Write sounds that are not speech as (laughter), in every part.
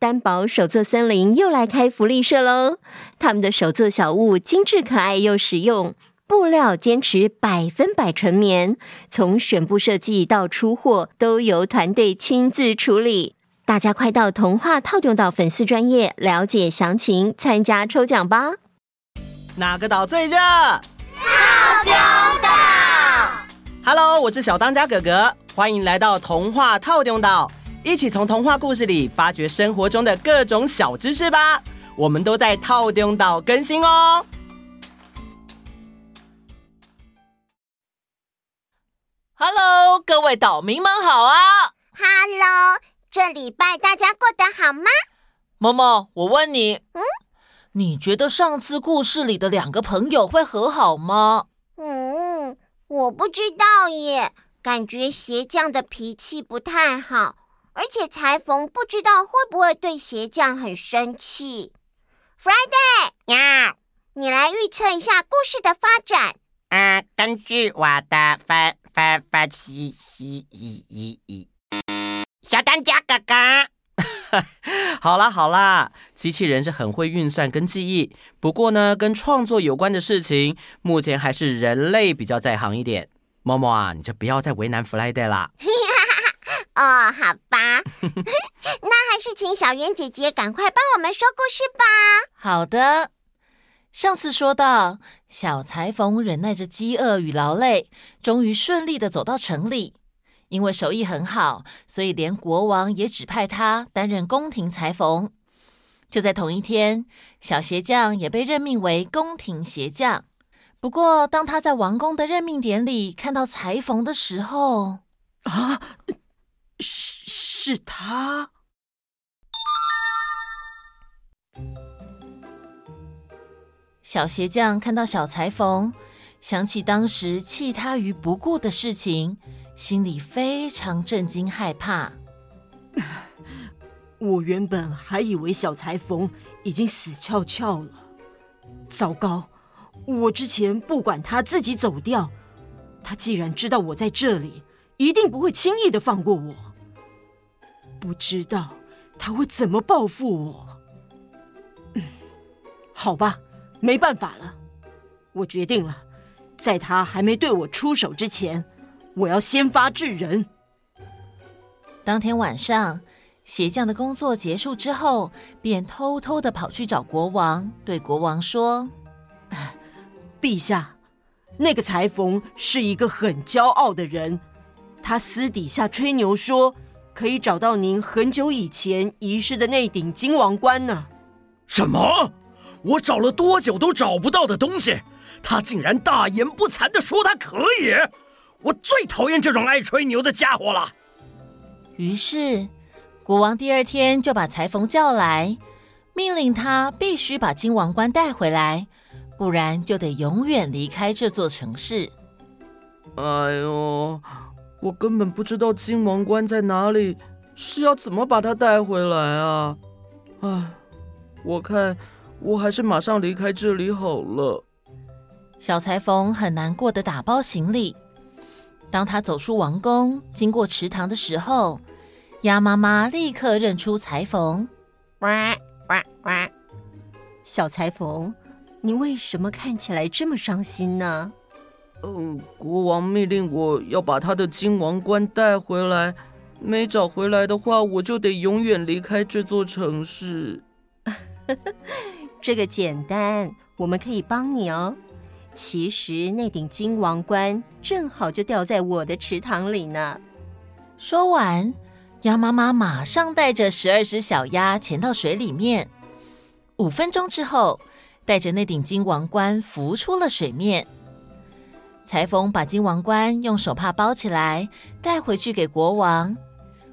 单宝手作森林又来开福利社喽！他们的手作小物精致可爱又实用，布料坚持百分百纯棉，从选布设计到出货都由团队亲自处理。大家快到童话套用岛粉丝专页了解详情，参加抽奖吧！哪个岛最热？透中岛。Hello，我是小当家哥哥，欢迎来到童话透中岛。一起从童话故事里发掘生活中的各种小知识吧！我们都在套丁岛更新哦。Hello，各位岛民们好啊！Hello，这礼拜大家过得好吗？默默，我问你，嗯，你觉得上次故事里的两个朋友会和好吗？嗯，我不知道耶，感觉鞋匠的脾气不太好。而且裁缝不知道会不会对鞋匠很生气。Friday，呀，你来预测一下故事的发展。啊，根据我的分分分析，咦咦咦咦，小当家哥哥，(laughs) 好啦好啦，机器人是很会运算跟记忆，不过呢，跟创作有关的事情，目前还是人类比较在行一点。默默啊，你就不要再为难 Friday 啦。(laughs) 哦，好吧，(laughs) 那还是请小圆姐姐赶快帮我们说故事吧。好的，上次说到，小裁缝忍耐着饥饿与劳累，终于顺利的走到城里。因为手艺很好，所以连国王也指派他担任宫廷裁缝。就在同一天，小鞋匠也被任命为宫廷鞋匠。不过，当他在王宫的任命典礼看到裁缝的时候，啊！是他。小鞋匠看到小裁缝，想起当时弃他于不顾的事情，心里非常震惊害怕。(laughs) 我原本还以为小裁缝已经死翘翘了。糟糕！我之前不管他自己走掉，他既然知道我在这里，一定不会轻易的放过我。不知道他会怎么报复我。嗯，好吧，没办法了，我决定了，在他还没对我出手之前，我要先发制人。当天晚上，鞋匠的工作结束之后，便偷偷的跑去找国王，对国王说：“ (sighs) 陛下，那个裁缝是一个很骄傲的人，他私底下吹牛说。”可以找到您很久以前遗失的那顶金王冠呢？什么？我找了多久都找不到的东西，他竟然大言不惭的说他可以！我最讨厌这种爱吹牛的家伙了。于是，国王第二天就把裁缝叫来，命令他必须把金王冠带回来，不然就得永远离开这座城市。哎呦！我根本不知道金王冠在哪里，是要怎么把它带回来啊？唉，我看我还是马上离开这里好了。小裁缝很难过的打包行李。当他走出王宫，经过池塘的时候，鸭妈妈立刻认出裁缝。哇哇哇！小裁缝，你为什么看起来这么伤心呢？嗯，国王命令我要把他的金王冠带回来，没找回来的话，我就得永远离开这座城市。(laughs) 这个简单，我们可以帮你哦。其实那顶金王冠正好就掉在我的池塘里呢。说完，鸭妈妈马上带着十二只小鸭潜到水里面。五分钟之后，带着那顶金王冠浮出了水面。裁缝把金王冠用手帕包起来，带回去给国王。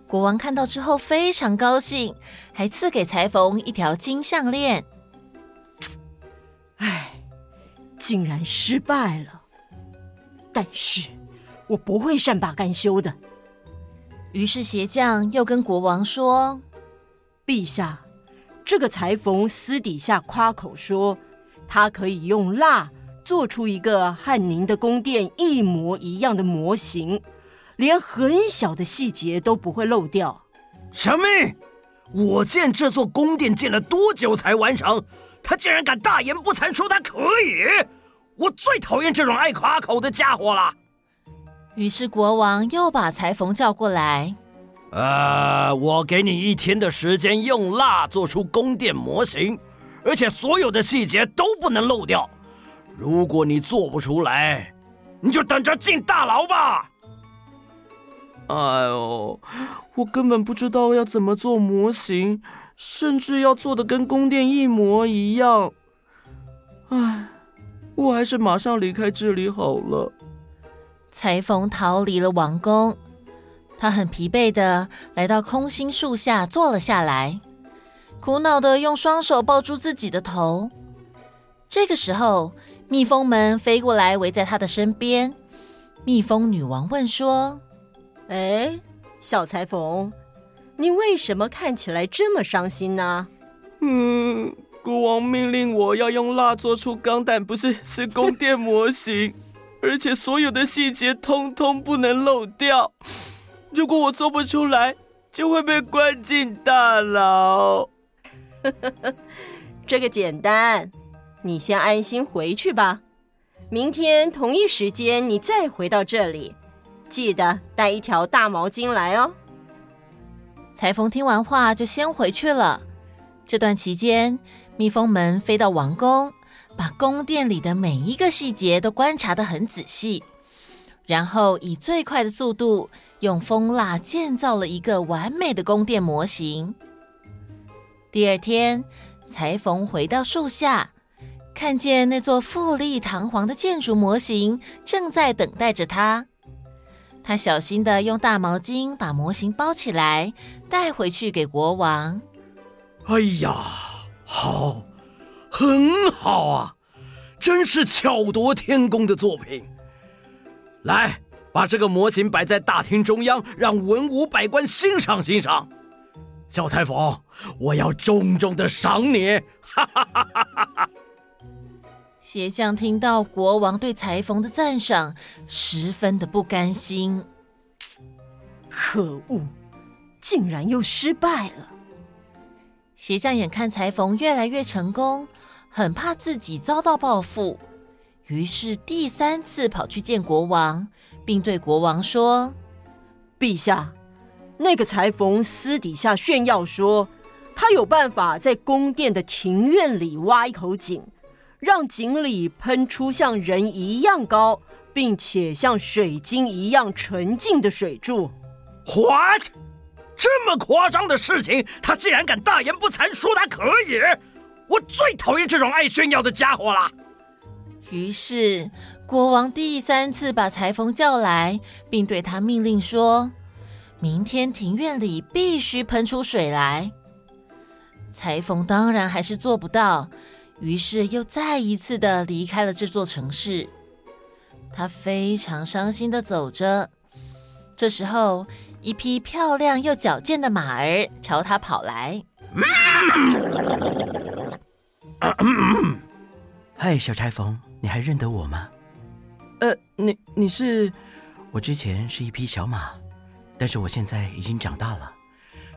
国王看到之后非常高兴，还赐给裁缝一条金项链。唉，竟然失败了！但是我不会善罢甘休的。于是鞋匠又跟国王说：“陛下，这个裁缝私底下夸口说，他可以用蜡。”做出一个和您的宫殿一模一样的模型，连很小的细节都不会漏掉。什么？我建这座宫殿建了多久才完成？他竟然敢大言不惭说他可以！我最讨厌这种爱夸口的家伙了。于是国王又把裁缝叫过来。呃，我给你一天的时间，用蜡做出宫殿模型，而且所有的细节都不能漏掉。如果你做不出来，你就等着进大牢吧。哎呦，我根本不知道要怎么做模型，甚至要做的跟宫殿一模一样。唉，我还是马上离开这里好了。裁缝逃离了王宫，他很疲惫的来到空心树下坐了下来，苦恼的用双手抱住自己的头。这个时候，蜜蜂们飞过来围在他的身边。蜜蜂女王问说。哎，小裁缝，你为什么看起来这么伤心呢？嗯，国王命令我要用蜡做出钢弹，不是，是宫殿模型，(laughs) 而且所有的细节通通不能漏掉。如果我做不出来，就会被关进大牢。(laughs) 这个简单，你先安心回去吧。明天同一时间你再回到这里。记得带一条大毛巾来哦。裁缝听完话就先回去了。这段期间，蜜蜂们飞到王宫，把宫殿里的每一个细节都观察得很仔细，然后以最快的速度用蜂蜡建造了一个完美的宫殿模型。第二天，裁缝回到树下，看见那座富丽堂皇的建筑模型正在等待着他。他小心的用大毛巾把模型包起来，带回去给国王。哎呀，好，很好啊，真是巧夺天工的作品。来，把这个模型摆在大厅中央，让文武百官欣赏欣赏。小裁缝，我要重重的赏你！哈哈哈哈哈哈。鞋匠听到国王对裁缝的赞赏，十分的不甘心。可恶，竟然又失败了！鞋匠眼看裁缝越来越成功，很怕自己遭到报复，于是第三次跑去见国王，并对国王说：“陛下，那个裁缝私底下炫耀说，他有办法在宫殿的庭院里挖一口井。”让井里喷出像人一样高，并且像水晶一样纯净的水柱。What？这么夸张的事情，他竟然敢大言不惭说他可以！我最讨厌这种爱炫耀的家伙了。于是，国王第三次把裁缝叫来，并对他命令说：“明天庭院里必须喷出水来。”裁缝当然还是做不到。于是又再一次的离开了这座城市，他非常伤心的走着。这时候，一匹漂亮又矫健的马儿朝他跑来。(coughs) 嗨，小裁缝，你还认得我吗？呃，你你是？我之前是一匹小马，但是我现在已经长大了，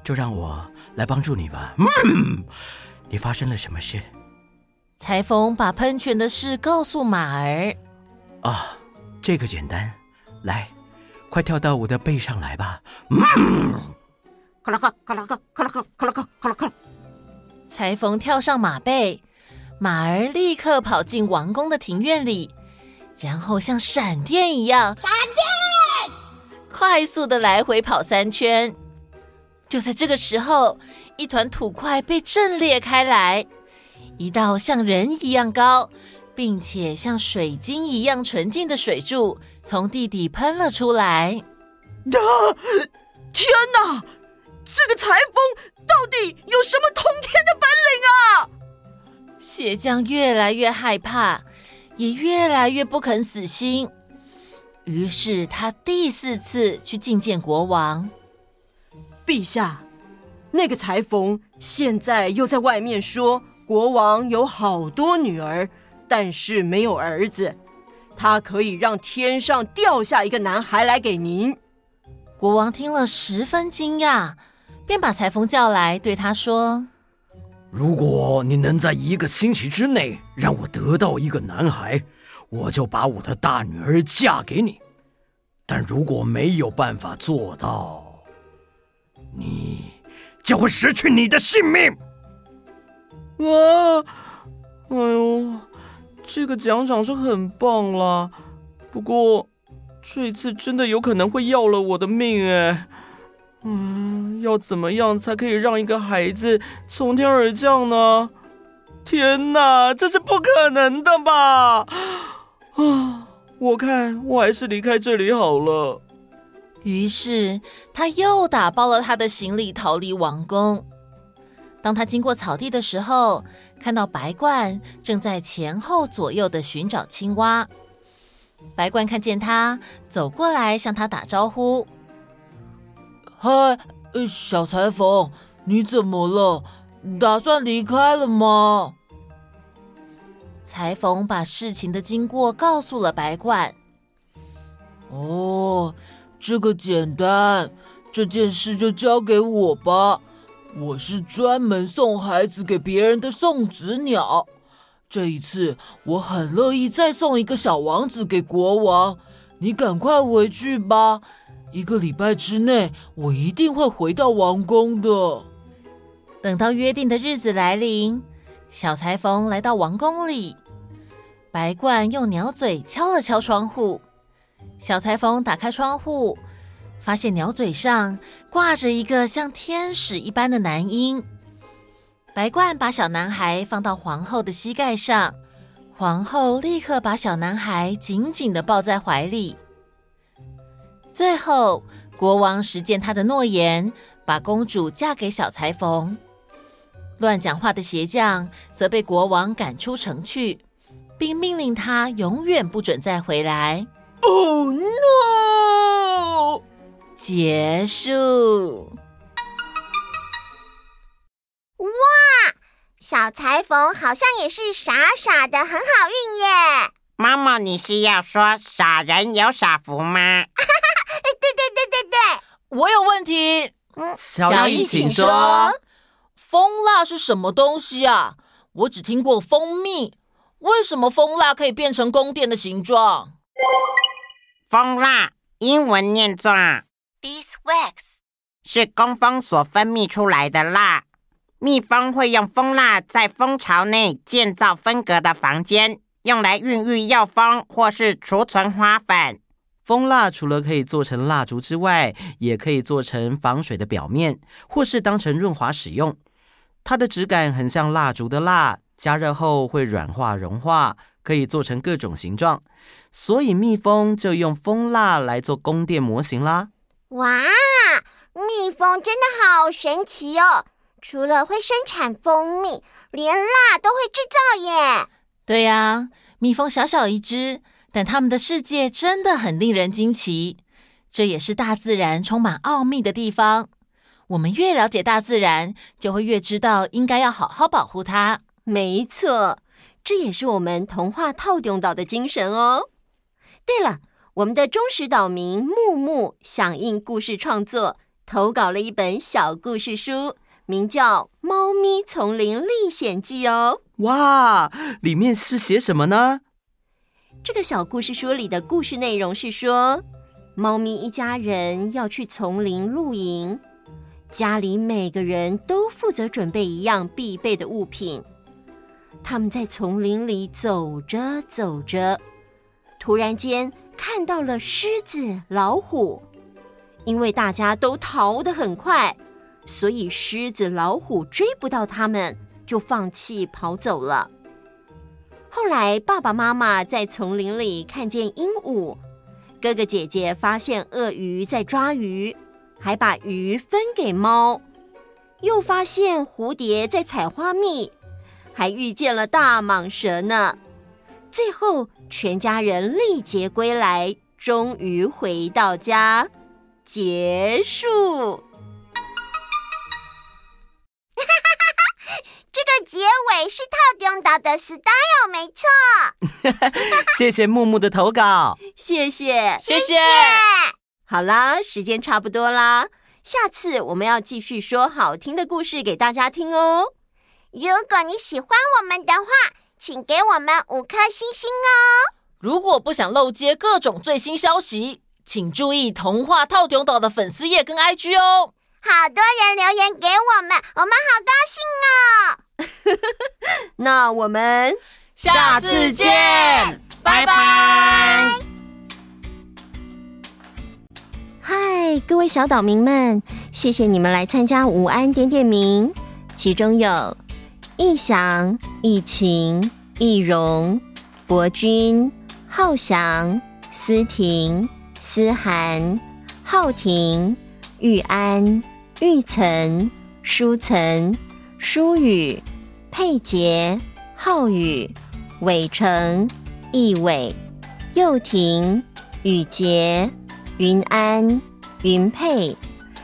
就让我来帮助你吧。(coughs) 你发生了什么事？裁缝把喷泉的事告诉马儿。啊，这个简单，来，快跳到我的背上来吧。嗯，咔啦咔，咔啦咔，咔啦咔，咔啦咔，咔啦咔。裁缝跳上马背，马儿立刻跑进王宫的庭院里，然后像闪电一样，闪电，快速的来回跑三圈。就在这个时候，一团土块被震裂开来。一道像人一样高，并且像水晶一样纯净的水柱从地底喷了出来。啊！天哪！这个裁缝到底有什么通天的本领啊？鞋匠越来越害怕，也越来越不肯死心。于是他第四次去觐见国王。陛下，那个裁缝现在又在外面说。国王有好多女儿，但是没有儿子。他可以让天上掉下一个男孩来给您。国王听了十分惊讶，便把裁缝叫来，对他说：“如果你能在一个星期之内让我得到一个男孩，我就把我的大女儿嫁给你。但如果没有办法做到，你就会失去你的性命。”啊！哎呦，这个奖赏是很棒啦，不过这次真的有可能会要了我的命哎。嗯，要怎么样才可以让一个孩子从天而降呢？天哪，这是不可能的吧！啊，我看我还是离开这里好了。于是他又打包了他的行李，逃离王宫。当他经过草地的时候，看到白鹳正在前后左右的寻找青蛙。白鹳看见他走过来，向他打招呼。嗨，小裁缝，你怎么了？打算离开了吗？裁缝把事情的经过告诉了白鹳。哦，这个简单，这件事就交给我吧。我是专门送孩子给别人的送子鸟。这一次，我很乐意再送一个小王子给国王。你赶快回去吧。一个礼拜之内，我一定会回到王宫的。等到约定的日子来临，小裁缝来到王宫里，白鹳用鸟嘴敲了敲窗户。小裁缝打开窗户，发现鸟嘴上挂着一个像天使一般的男婴。白冠把小男孩放到皇后的膝盖上，皇后立刻把小男孩紧紧地抱在怀里。最后，国王实践他的诺言，把公主嫁给小裁缝。乱讲话的鞋匠则被国王赶出城去，并命令他永远不准再回来。Oh no！结束。哇，小裁缝好像也是傻傻的，很好运耶。妈妈，你是要说傻人有傻福吗？(laughs) 对对对对对我有问题，嗯，小艺请说。蜂蜡是什么东西啊？我只听过蜂蜜，为什么蜂蜡可以变成宫殿的形状？蜂蜡英文念作 beeswax，是工蜂所分泌出来的蜡。蜜蜂会用蜂蜡在蜂巢内建造分隔的房间，用来孕育幼蜂或是储存花粉。蜂蜡除了可以做成蜡烛之外，也可以做成防水的表面，或是当成润滑使用。它的质感很像蜡烛的蜡，加热后会软化融化，可以做成各种形状。所以蜜蜂就用蜂蜡来做宫殿模型啦。哇，蜜蜂真的好神奇哦！除了会生产蜂蜜，连蜡都会制造耶。对呀，蜜蜂小小一只。但它们的世界真的很令人惊奇，这也是大自然充满奥秘的地方。我们越了解大自然，就会越知道应该要好好保护它。没错，这也是我们童话套用到的精神哦。对了，我们的忠实岛民木木响应故事创作，投稿了一本小故事书，名叫《猫咪丛林历险记》哦。哇，里面是写什么呢？这个小故事书里的故事内容是说，猫咪一家人要去丛林露营，家里每个人都负责准备一样必备的物品。他们在丛林里走着走着，突然间看到了狮子、老虎。因为大家都逃得很快，所以狮子、老虎追不到他们，就放弃跑走了。后来，爸爸妈妈在丛林里看见鹦鹉，哥哥姐姐发现鳄鱼在抓鱼，还把鱼分给猫，又发现蝴蝶在采花蜜，还遇见了大蟒蛇呢。最后，全家人历劫归来，终于回到家。结束。(laughs) 这个结尾是套用到的 style，没错。(laughs) 谢谢木木的投稿，谢谢，谢谢。好啦，时间差不多啦，下次我们要继续说好听的故事给大家听哦。如果你喜欢我们的话，请给我们五颗星星哦。如果不想漏接各种最新消息，请注意童话透中岛的粉丝页跟 IG 哦。好多人留言给我们，我们好高兴哦！(laughs) 那我们下次见，拜拜。嗨，各位小岛民们，谢谢你们来参加午安点点名，其中有逸翔、逸晴、逸荣、博君、浩翔、思婷、思涵、浩婷。玉安、玉岑、舒岑、舒雨、佩杰、浩宇、伟成、易伟、佑婷、雨杰、云安、云佩、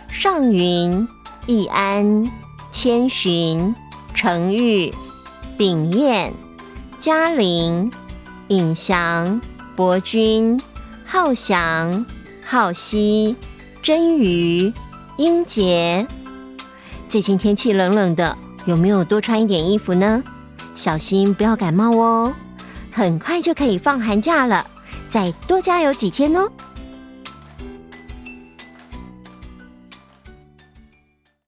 尚云、易安、千寻、程玉、秉燕、嘉玲、尹翔、博君、浩翔、浩熙。真鱼、英杰，最近天气冷冷的，有没有多穿一点衣服呢？小心不要感冒哦。很快就可以放寒假了，再多加油几天哦。